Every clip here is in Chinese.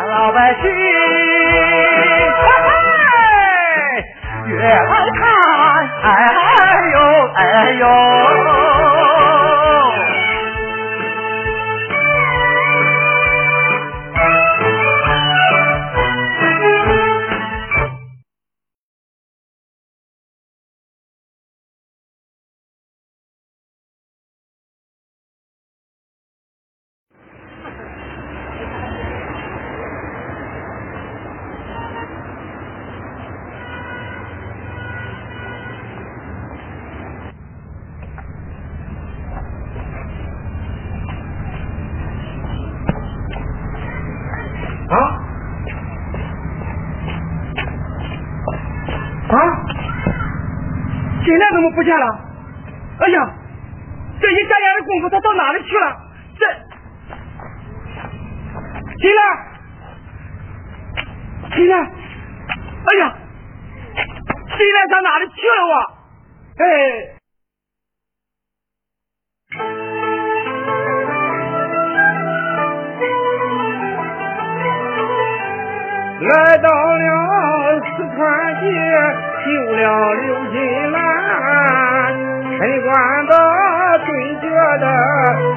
咱，老百姓嘿嘿越来看，哎呦哎呦。来到了四川街，救了刘金兰，陈官的顿觉得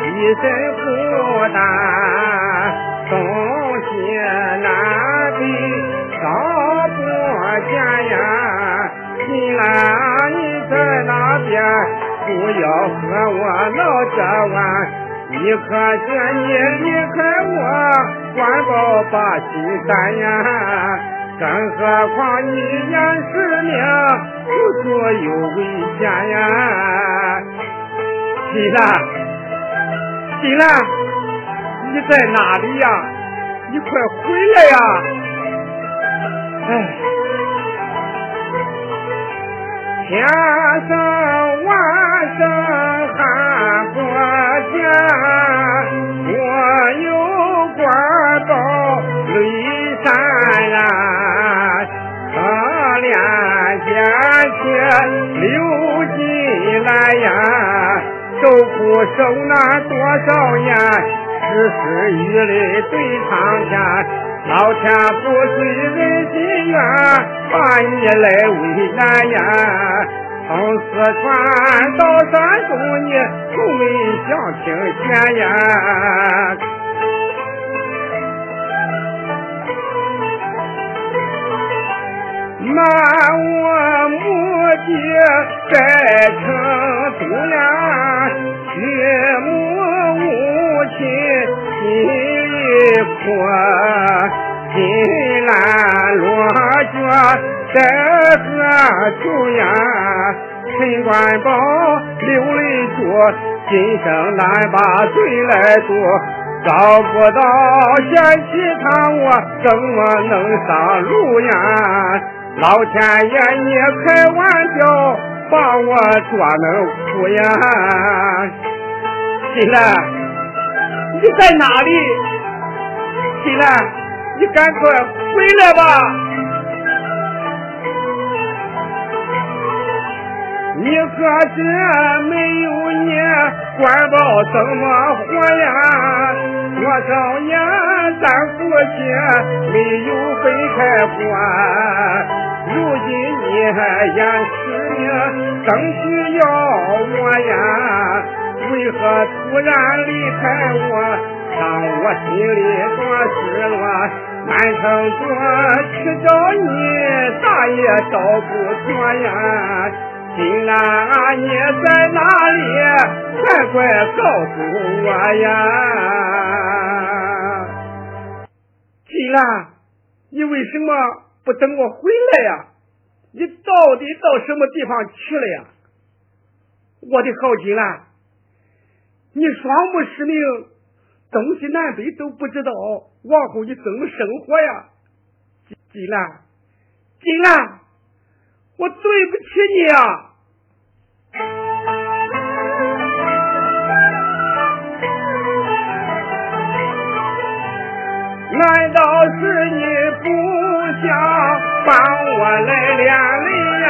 一身孤单，东西南北找不见呀。金兰，你在哪边？不要和我闹这玩。你可见你离开我，官报把心担呀！更何况你眼是命，处处有危险呀！金兰，金兰，你在哪里呀？你快回来呀！哎，天生晚生寒过天，妻刘金兰呀，受苦受难多少年，时时雨里对苍天。老天不遂人心愿，把你来为难呀！从四川到山东，你从没想听闲呀！瞒我母亲在成都呀，岳母无亲心里苦，金兰落脚在何处呀？陈官宝流泪说，今生难把罪来做。找不到贤妻他，我怎么能上路呀？老天爷，你开玩笑，把我捉弄哭呀！金兰，你在哪里？金兰，你赶快回来吧！你可这没有你，官报怎么活呀？多少年咱夫妻没有分开过，如今你眼是命，更需要我呀？为何突然离开我？让我心里多失落，满城着去找你，咋也找不着呀。金兰，你在哪里？快快告诉我呀！金兰，你为什么不等我回来呀？你到底到什么地方去了呀？我的好金兰，你双目失明，东西南北都不知道，往后你怎么生活呀？金兰，金兰，我对不起你呀！难道是你不想帮我来连累呀？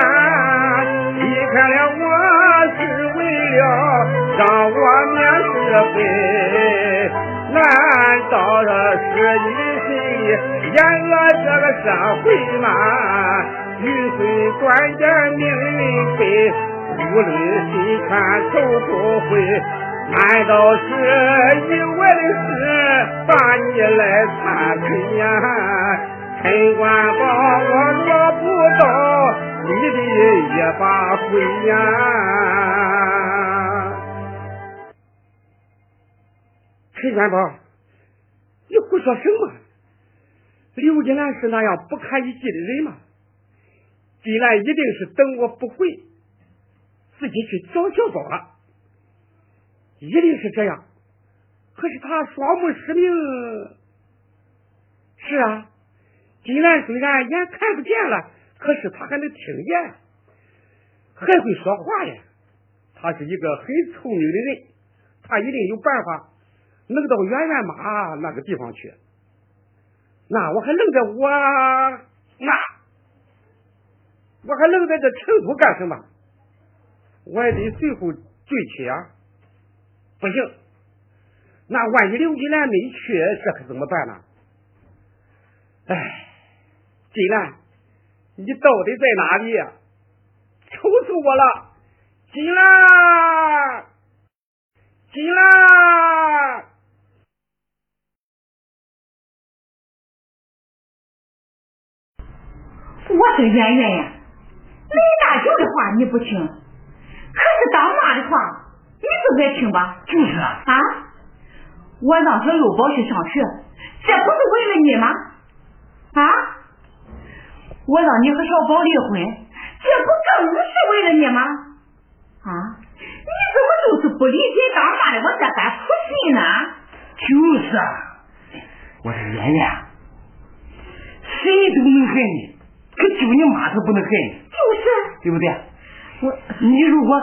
离开了我是为了让我免是非？难道这是你心里厌恶这个社会吗？雨水断点命运悲，无论心宽头不回。难道是意外的事把你来参推呀？陈官宝，我落不到你的一把灰呀！陈官宝，你胡说什么？刘金兰是那样不堪一击的人吗？金兰一定是等我不回，自己去找小宝了。一定是这样，可是他双目失明。是啊，金兰虽然眼看不见了，可是他还能听见，还会说话呀。他是一个很聪明的人，他一定有办法能到圆圆妈那个地方去。那我还愣在我那，我还愣在这成都干什么？我也得随后追去呀。不行，那万一刘金兰没去，这可怎么办呢？哎，金兰，你到底在哪里？愁死我了！金兰，金兰，我说圆圆呀，李大舅的话你不听，可是当妈的话。你就该听吧？就是啊。啊！我让小六宝去上学，这不是为了你吗？啊！我让你和小宝离婚，这不更是为了你吗？啊！你怎么就是不理解当妈的我这番苦心呢？就是啊，我说圆圆，谁都能害你，可就你妈她不能害你。就是。对不对？我，你如果。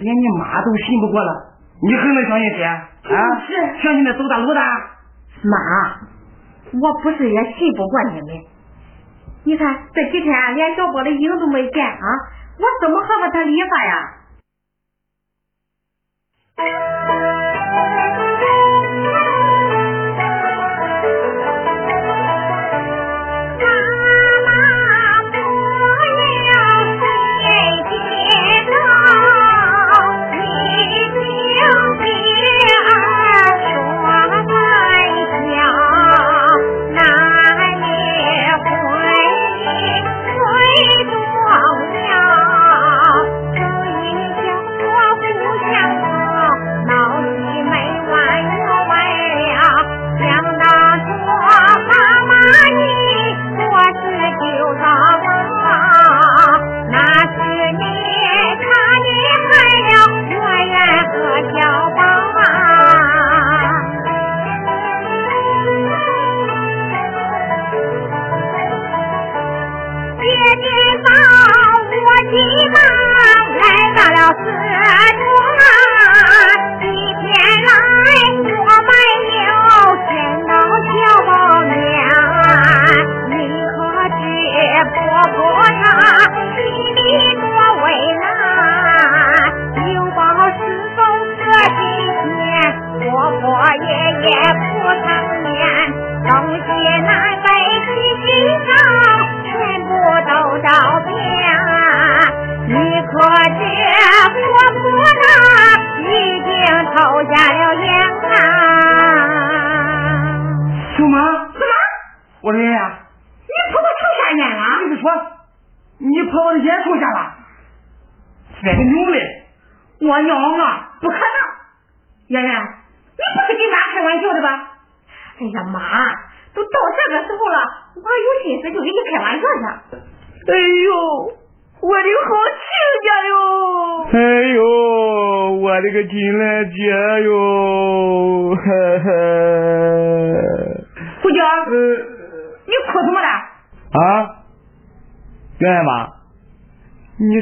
连你妈都信不过了，你还能相信谁啊？是相信那走大路的？妈，我不是也信不过你们。你看这几天连小宝的影都没见啊，我怎么还和他理发呀？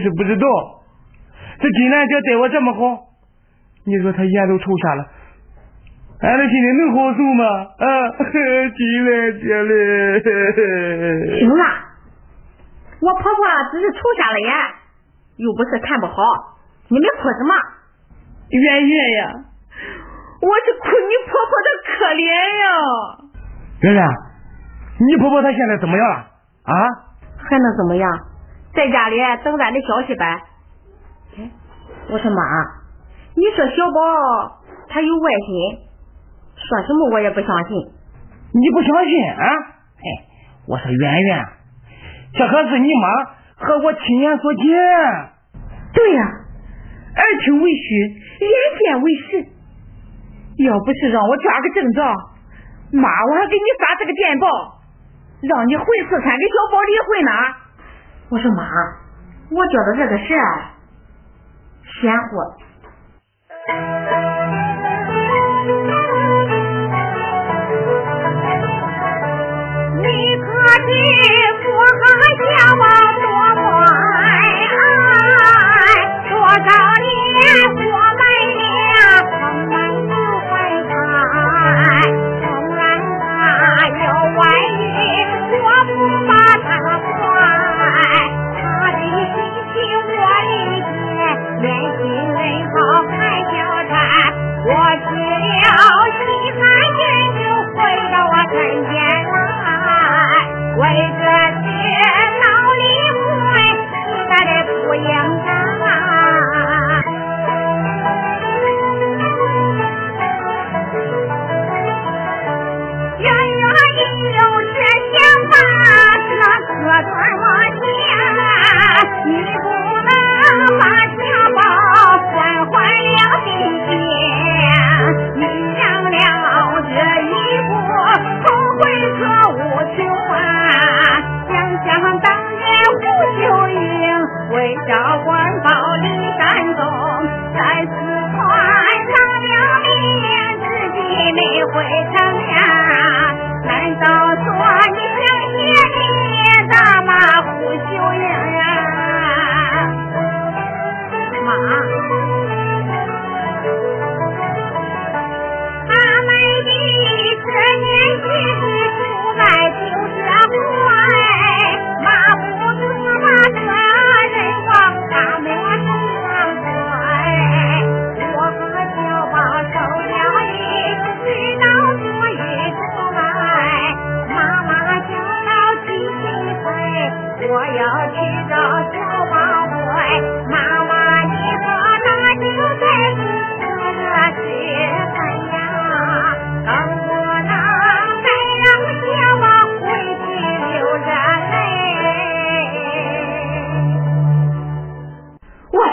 是不知道，这金兰姐对我这么好，你说她眼都抽瞎了，俺的心里能好受吗？啊，金兰姐嘞！行了，我婆婆只是抽瞎了眼，又不是看不好，你们哭什么？圆圆呀，我是哭你婆婆的可怜呀。圆圆，你婆婆她现在怎么样了？啊？还能怎么样？在家里等咱的消息呗。我说妈，你说小宝他有外心，说什么我也不相信。你不相信啊？哎，我说圆圆，这可是你妈和我亲眼所见。对呀，耳听为虚，眼见为实。要不是让我抓个正着。妈，我还给你发这个电报，让你回四川跟小宝离婚呢。我说妈，我觉得这个事玄乎。来，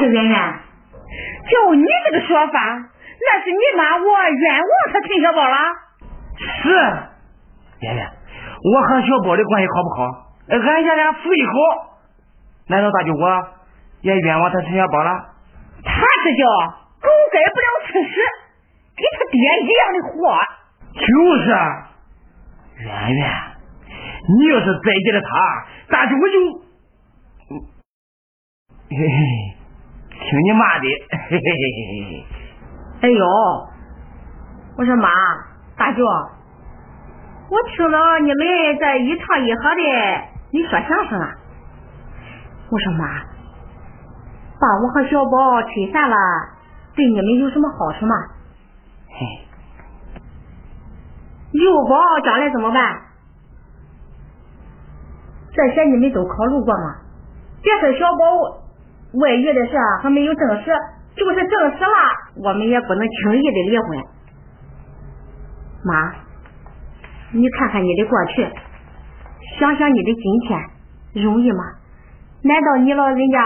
圆圆，就你这个说法，那是你妈我冤枉他陈小宝了。是，圆圆，我和小宝的关系好不好？俺爷俩处一好，难道大舅我也冤枉他陈小宝了？他这叫狗改不了吃屎，跟他爹一样的货。就是，圆圆，你要是再见了他，大舅我就，嘿嘿，听你妈的，嘿嘿嘿嘿嘿。哎呦，我说妈，大舅，我听到你们这一唱一和的，你说相声啊。我说妈，把我和小宝吹散了，对你们有什么好处吗？嘿，幼宝将来怎么办？这些你们都考虑过吗？别说小宝外遇的事还没有证实，就是证实了，我们也不能轻易的离婚。妈，你看看你的过去，想想你的今天，容易吗？难道你老人家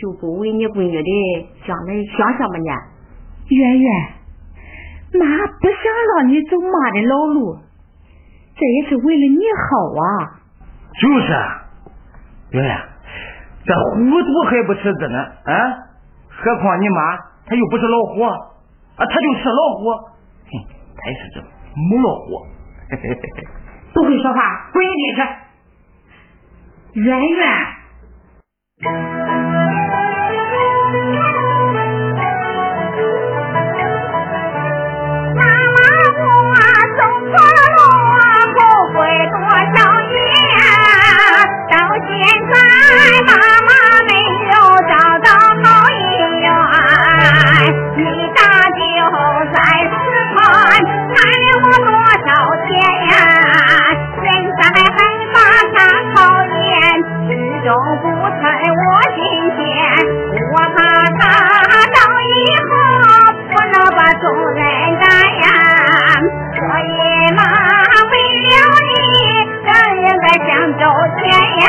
就不为你闺女的将来想想吗你？圆圆，妈不想让你走妈的老路，这也是为了你好啊。就是啊，圆圆，这糊涂还不吃子呢啊！何况你妈，她又不是老虎啊，她就吃老虎，哼，她也是这母老虎。不会说话，滚一边去。圆圆。始终不睬我心间。我怕他到以后不能把众人感染，所以妈为了你，更应该想周全呀。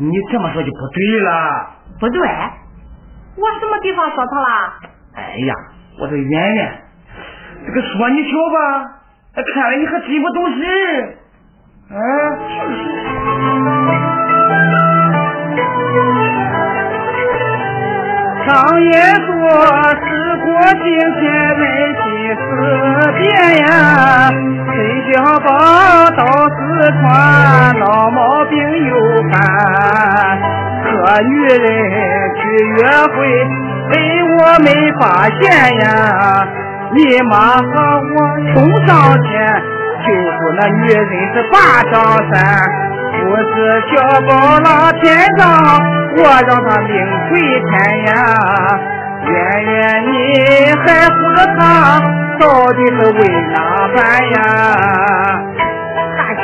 你这么说就不对了。不对，我什么地方说错了？哎呀，我的圆圆，这个说你小吧，哎看来你还真不懂事。啊，常言说，时过境迁，人心思变呀。崔小宝到四川，老毛病又犯，和女人去约会，被我没发现呀。你妈和我冲上前，救出那女人是爬上山。不是小宝拉天上，我让他命归天呀。圆圆，你还护着他，到底是为哪般呀？大舅，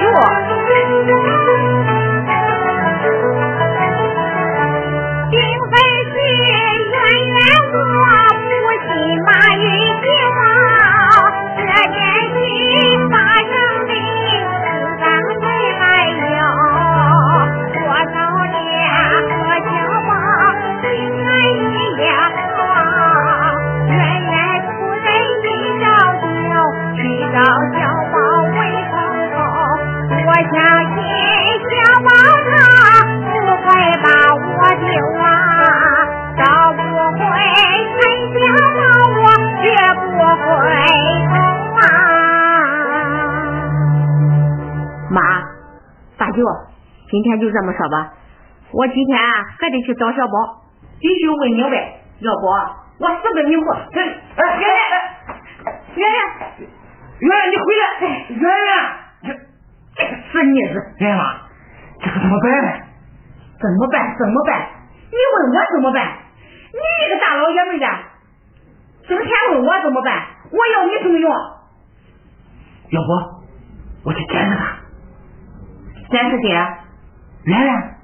并非是圆圆我天就这么说吧。我今天啊还得去找小宝，必须问明白，要不我死跟你活。这哎圆圆，圆圆，圆圆你回来，圆圆，这个死妮子，圆圆妈，这可怎么办呢？怎么办？怎么办？你问我怎么办？你一个大老爷们的，整天问我怎么办？我要你什么用？要不我去见着他，见是谁？圆圆。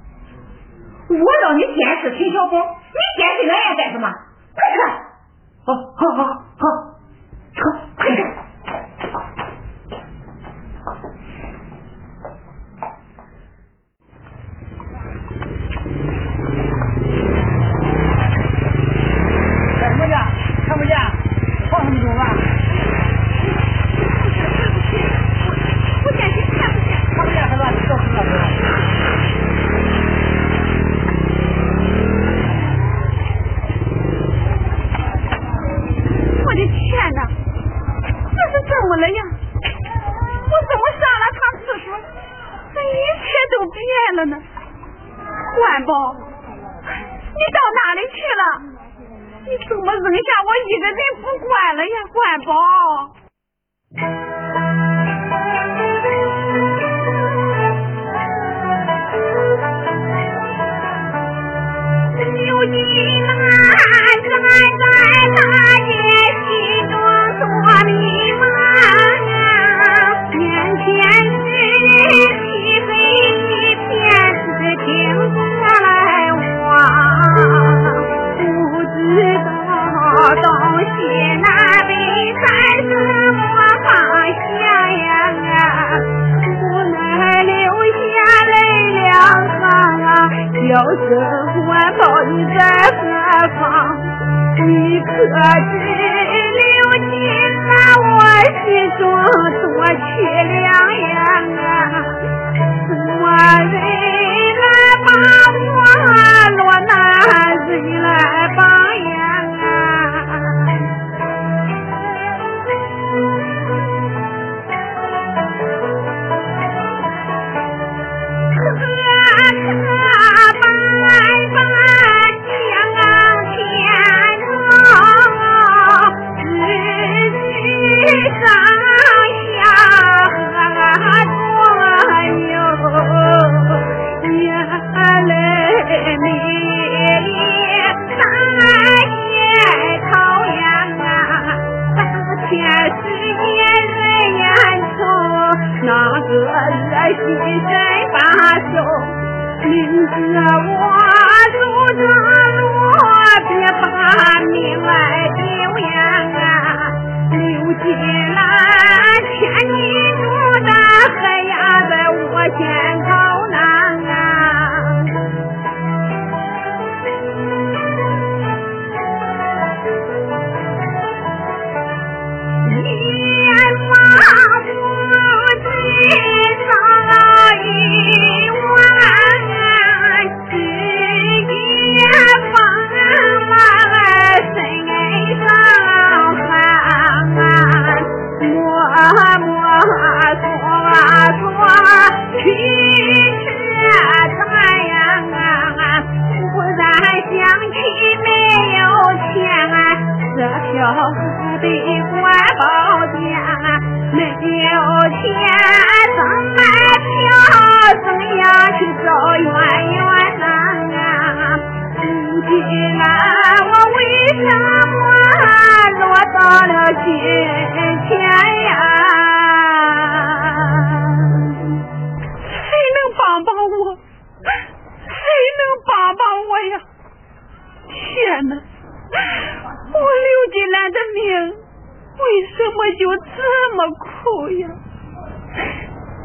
我让你监视陈小宝，你监视圆圆干什么？快去！好，好，好，好，没有钱啊，这票子得管保家啊，没有钱怎么票？怎样去找圆圆呐？今啊我为什么落到了今天？我就这么苦呀？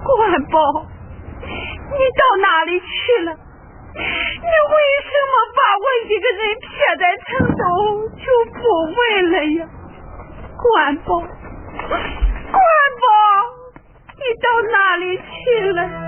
管宝你到哪里去了？你为什么把我一个人撇在城都就不问了呀？管宝管宝你到哪里去了？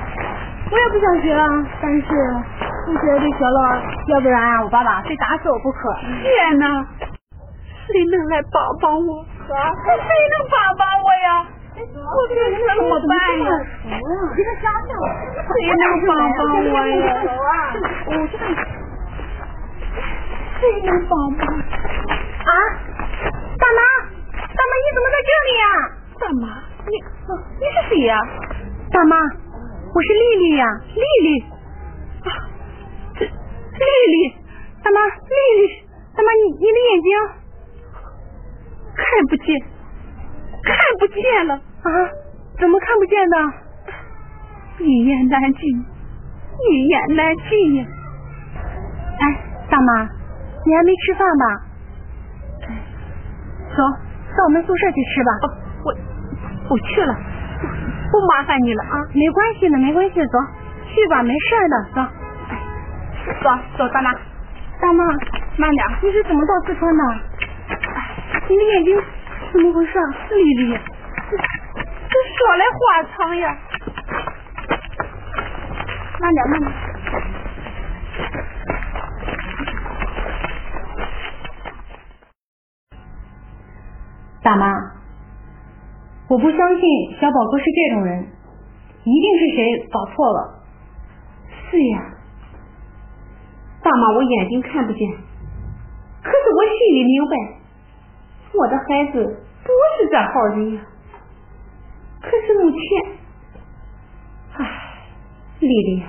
我也不想学啊，但是不学就学了，要不然啊我爸爸非打死我不可。天哪！谁能来帮帮我？谁能帮帮我呀？我该怎么办呀？谁能帮帮我呀？我谁能帮帮？啊，大妈！大妈，你怎么在这里呀？大妈，你你是谁呀？大妈，我是丽丽呀，丽丽。啊，丽丽，大妈，丽丽，大妈，你你的眼睛看不见，看不见了啊？怎么看不见的？一言难尽，一言难尽呀。哎，大妈，你还没吃饭吧？走。到我们宿舍去吃吧。哦，我我去了，不麻烦你了啊。没关系的，没关系，走，去吧，没事的，走。走走，大妈，大妈，慢点。你是怎么到四川的？你的眼睛怎么回事？丽丽，这说来话长呀。慢点，慢点。我不相信小宝哥是这种人，一定是谁搞错了。是呀，大妈，我眼睛看不见，可是我心里明白，我的孩子不是这号人呀。可是目前，唉，丽丽。呀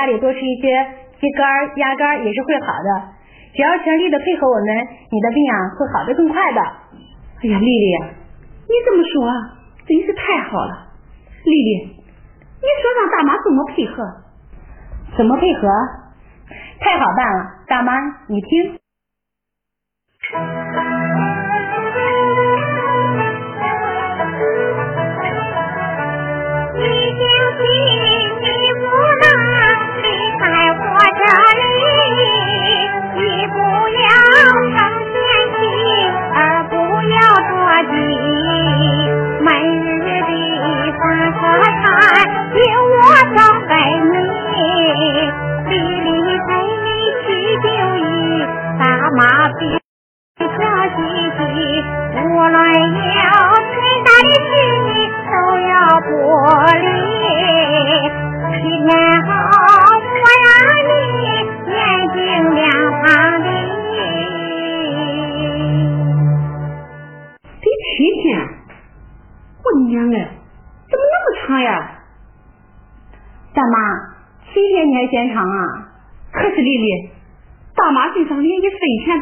家里多吃一些鸡肝、鸭肝也是会好的。只要全力的配合我们，你的病啊会好的更快的。哎呀，丽丽，你这么说真是太好了。丽丽，你说让大妈怎么配合？怎么配合？太好办了，大妈，你听。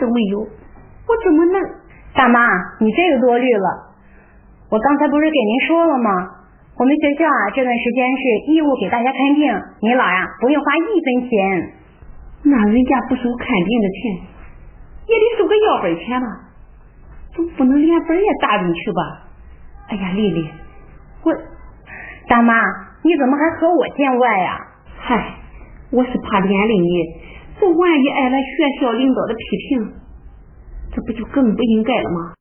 都没有。我怎么能？大妈，你这个多虑了。我刚才不是给您说了吗？我们学校啊，这段时间是义务给大家看病，您老呀不用花一分钱。那人家不收看病的钱，也得收个药本钱吧？总不能连本也搭进去吧？哎呀，丽丽，我大妈，你怎么还和我见外呀？嗨，我是怕连累你，这万一挨了学校领导的批评。这不就更不应该了吗？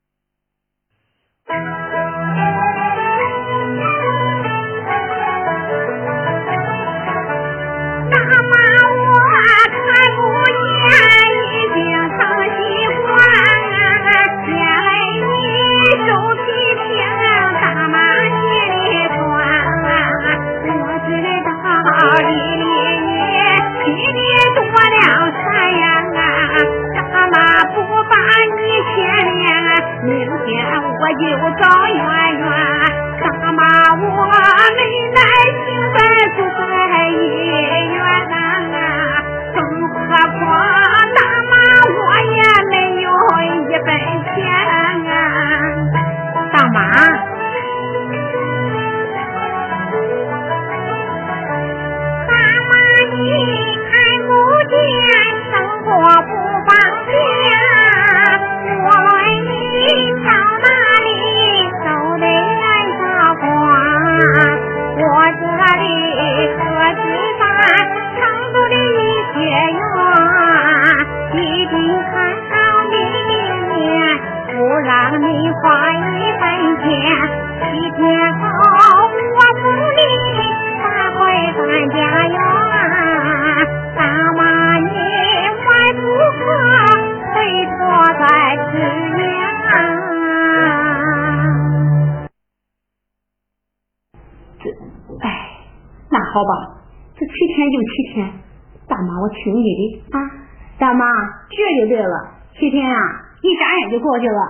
过去了。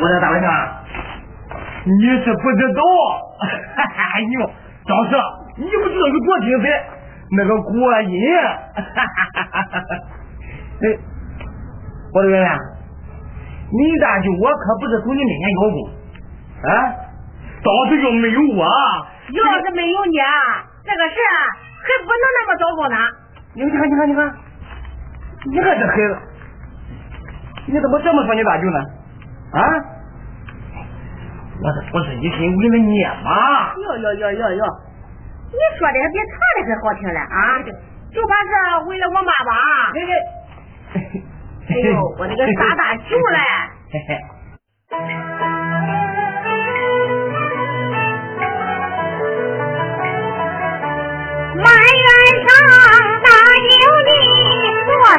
我的大文啊，你是不知道，哎呦，张师，你不知道有多精彩，那个过瘾。哎，我的圆圆，你大舅我可不是从你面前要过啊，当时要没有我，要是没有你，这个事还不能那么糟糕呢。你看，你看，你看，你看这孩子，你怎么这么说你大舅呢？啊！我这不是一心为了你吗？哟哟哟哟哟！你说的还比唱的还好听了啊！就怕是为了我妈吧？哎哎，呦，我那个傻大舅嘞！嘿嘿。把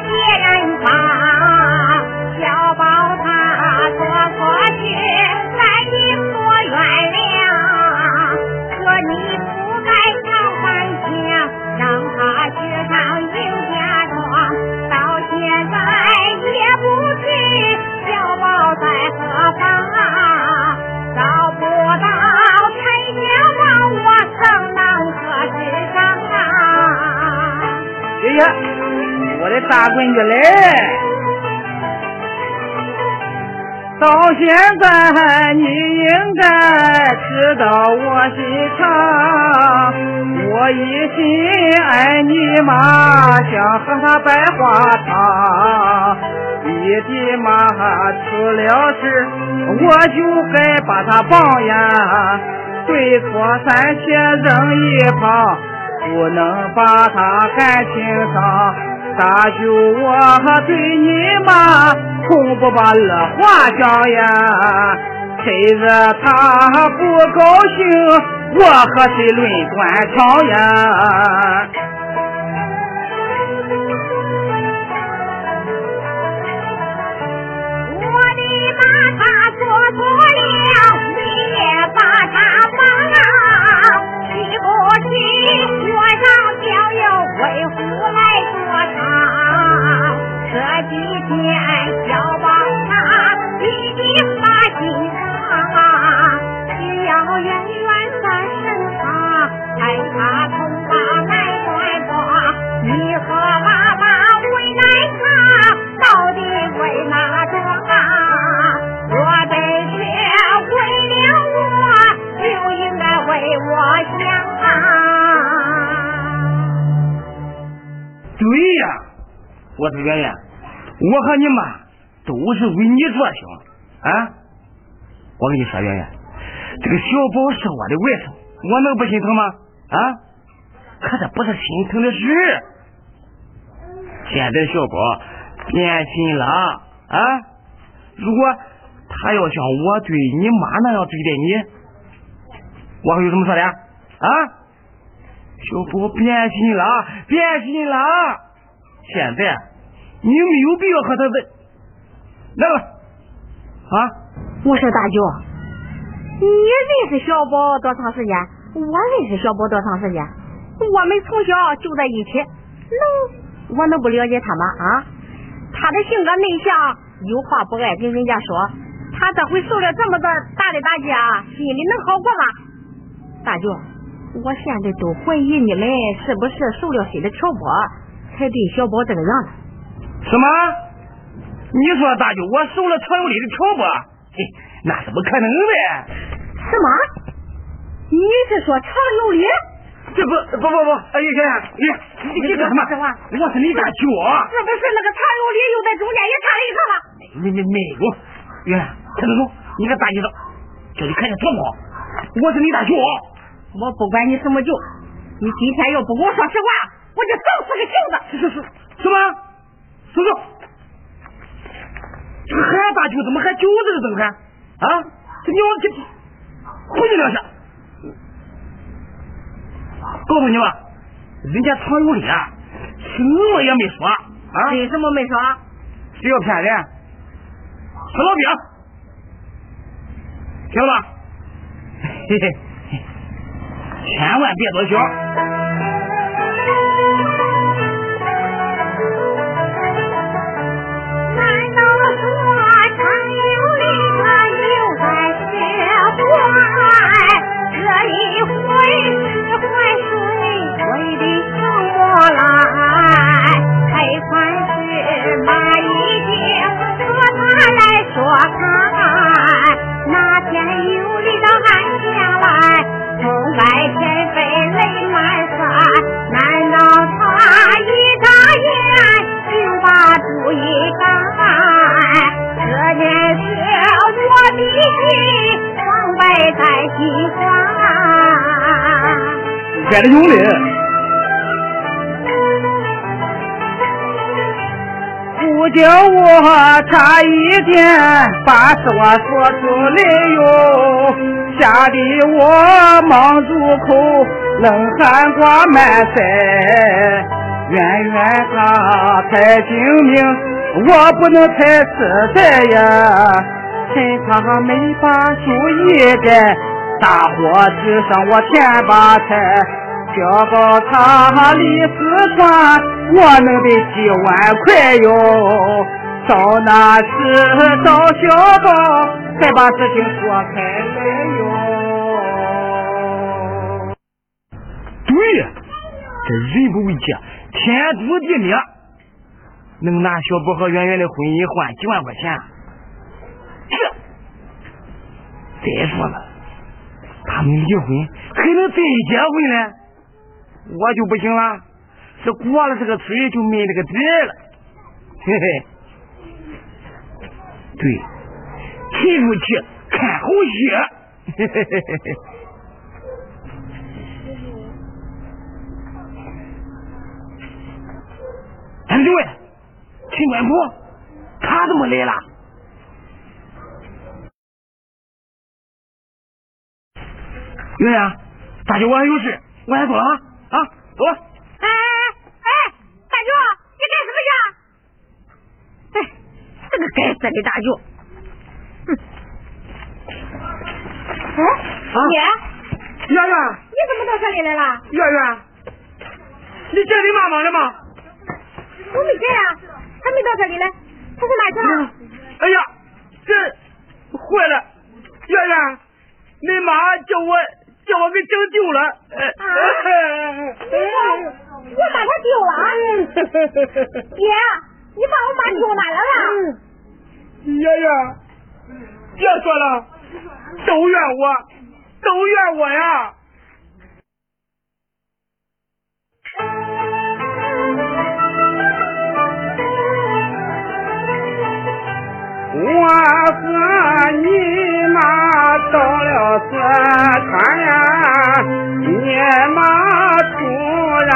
别哎呀，我的大闺女嘞！到现在你应该知道我心肠，我一心爱你妈，想和她白花堂。你的妈出了事，我就该把她绑呀，对错暂且扔一旁，不能把他感情伤。大舅，我对你妈从不把二话讲呀，谁惹他不高兴，我和谁论官场呀？我的妈，她做错了，你也把她帮。不去，我让小友为父来说唱。这几天小宝他已经把心伤，只要远远在身旁，害怕从他来断光。你和妈妈为难他，到底为哪我说圆圆，我和你妈都是为你着想啊！我跟你说，圆圆，这个小宝是我的外甥，我能不心疼吗？啊！可这不是心疼的事。现在小宝变心了啊！如果他要像我对你妈那样对待你，我还有什么说的啊？小宝变心了，变心了！现在你没有必要和他问，来吧，啊！我说大舅，你认识小宝多长时间？我认识小宝多长时间？我们从小就在一起，能我能不了解他吗？啊，他的性格内向，有话不爱跟人家说。他这回受了这么大大的打击啊，心里能好过吗？大舅，我现在都怀疑你们是不是受了谁的挑拨，才对小宝这个样子。什么？你说大舅我受了常有理的挑拨？嘿，那怎么可能呢。什么？你是说常有理？这不不不不，哎呀呀，你你你干什么？我是你大舅。是不是那个常有理又在中间也插了一茬了？没没没有，圆圆，快点走，你个大姨子，叫你看见状况。我是你大舅。我不管你什么舅，你今天要不跟我说实话，我就整死个舅子！是是是，什么？叔叔，这个喊大舅怎么喊舅子的？怎么喊？啊？这娘这不你两下。告诉你吧，人家常有理啊，什么也没说啊。为什么没说？谁要骗人？吃老饼，听了吧？嘿嘿，千万别多想。来，开棺时马衣巾和他来说看。那天有你到俺家来，从白天飞累满山。难道他一眨眼就把主意改？这件事我的心防备在心怀。改了有嘞。不叫我差一点把实话说出来哟，吓得我忙住口，冷汗挂满腮。圆圆他太精明，我不能太实在呀。趁他没把酒一改，大火纸上我添把柴。交告他李四川，我能得几万块哟。到那时找小宝，再把事情说开来哟。对呀，这人不为己，天诛地灭。能拿小宝和圆圆的婚姻换几万块钱？这，再说了，他们离婚还能再结婚呢？我就不行了，是过了这个村就没这个底了，嘿嘿。对，沉住气，看好戏，嘿嘿嘿嘿嘿。哎，对，秦官婆，他怎么来了？圆圆，大舅我还有事，我先走了啊。啊，走！哎哎哎，大舅，你干什么去？哎，这个该死的大舅！哎，爷，圆圆，你怎么到这里来了？圆圆，你见你妈妈了吗？我没见呀，还没到这里来，她上哪去了？哎呀，这坏了，圆圆，你妈叫我。叫我给整丢了，我把他丢了，爹，你把我妈丢哪来了？爷爷，别说了，都怨我，都怨我呀！我和你妈到了四川呀，你妈突然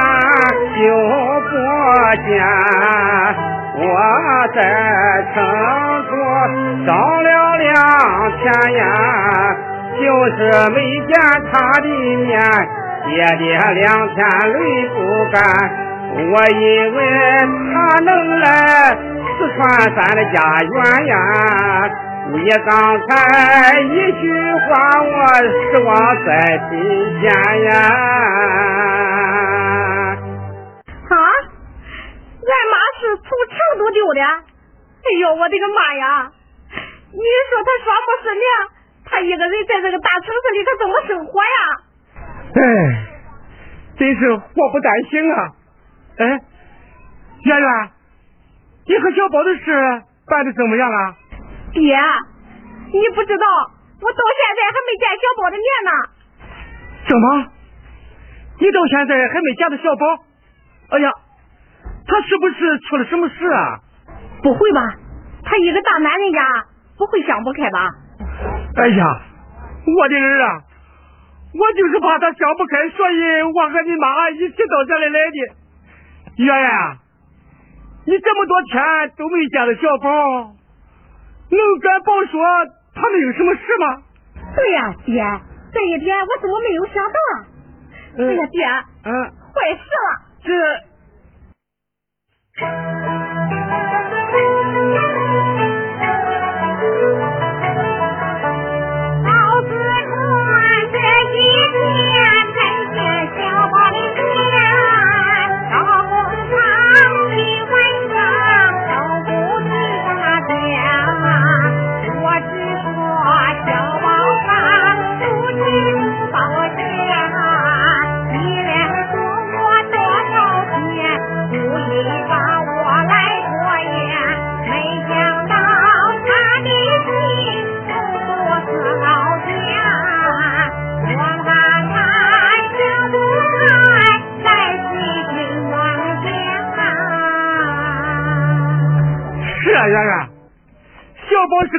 就不见，我在城中找了两天呀，就是没见他的面，爹爹两天泪不干。我以为他能来。四川咱的家园呀，你刚才一句话，我失望在心间呀。啊，俺妈是从成都丢的。哎呦，我的个妈呀！你说她双目失明，她一个人在这个大城市里，他怎么生活呀？哎，真是祸不单行啊！哎，圆圆。你和小宝的事办的怎么样啊？爹，你不知道，我到现在还没见小宝的面呢。怎么？你到现在还没见到小宝？哎呀，他是不是出了什么事啊？不会吧？他一个大男人家，不会想不开吧？哎呀，我的人啊，我就是怕他想不开，所以我和你妈一起到这里来的。圆圆。你这么多天都没见到小宝，能敢报说他们有什么事吗？对呀，爹，这一点我怎么没有想到啊？哎呀，爹，嗯，坏事了，这。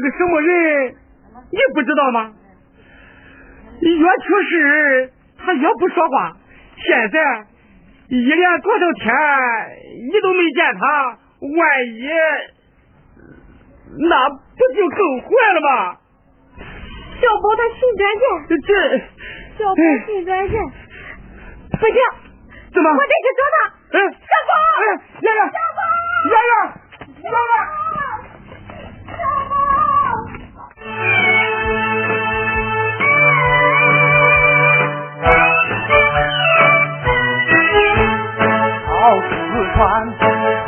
个什么人？你不知道吗？越出事他越不说话，现在一连多少天你都没见他，万一那不就更坏了吗？小宝他心转线，这小宝心转线，不行，怎么？我得去找他。哎，小宝，哎，圆圆，小宝，丫丫，丫丫。好四川，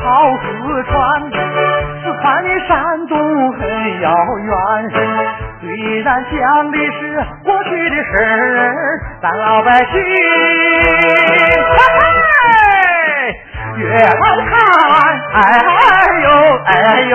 好四川，四川的山东很遥远。虽然讲的是过去的事儿，咱老百姓嘿越来看，哎呦哎呦。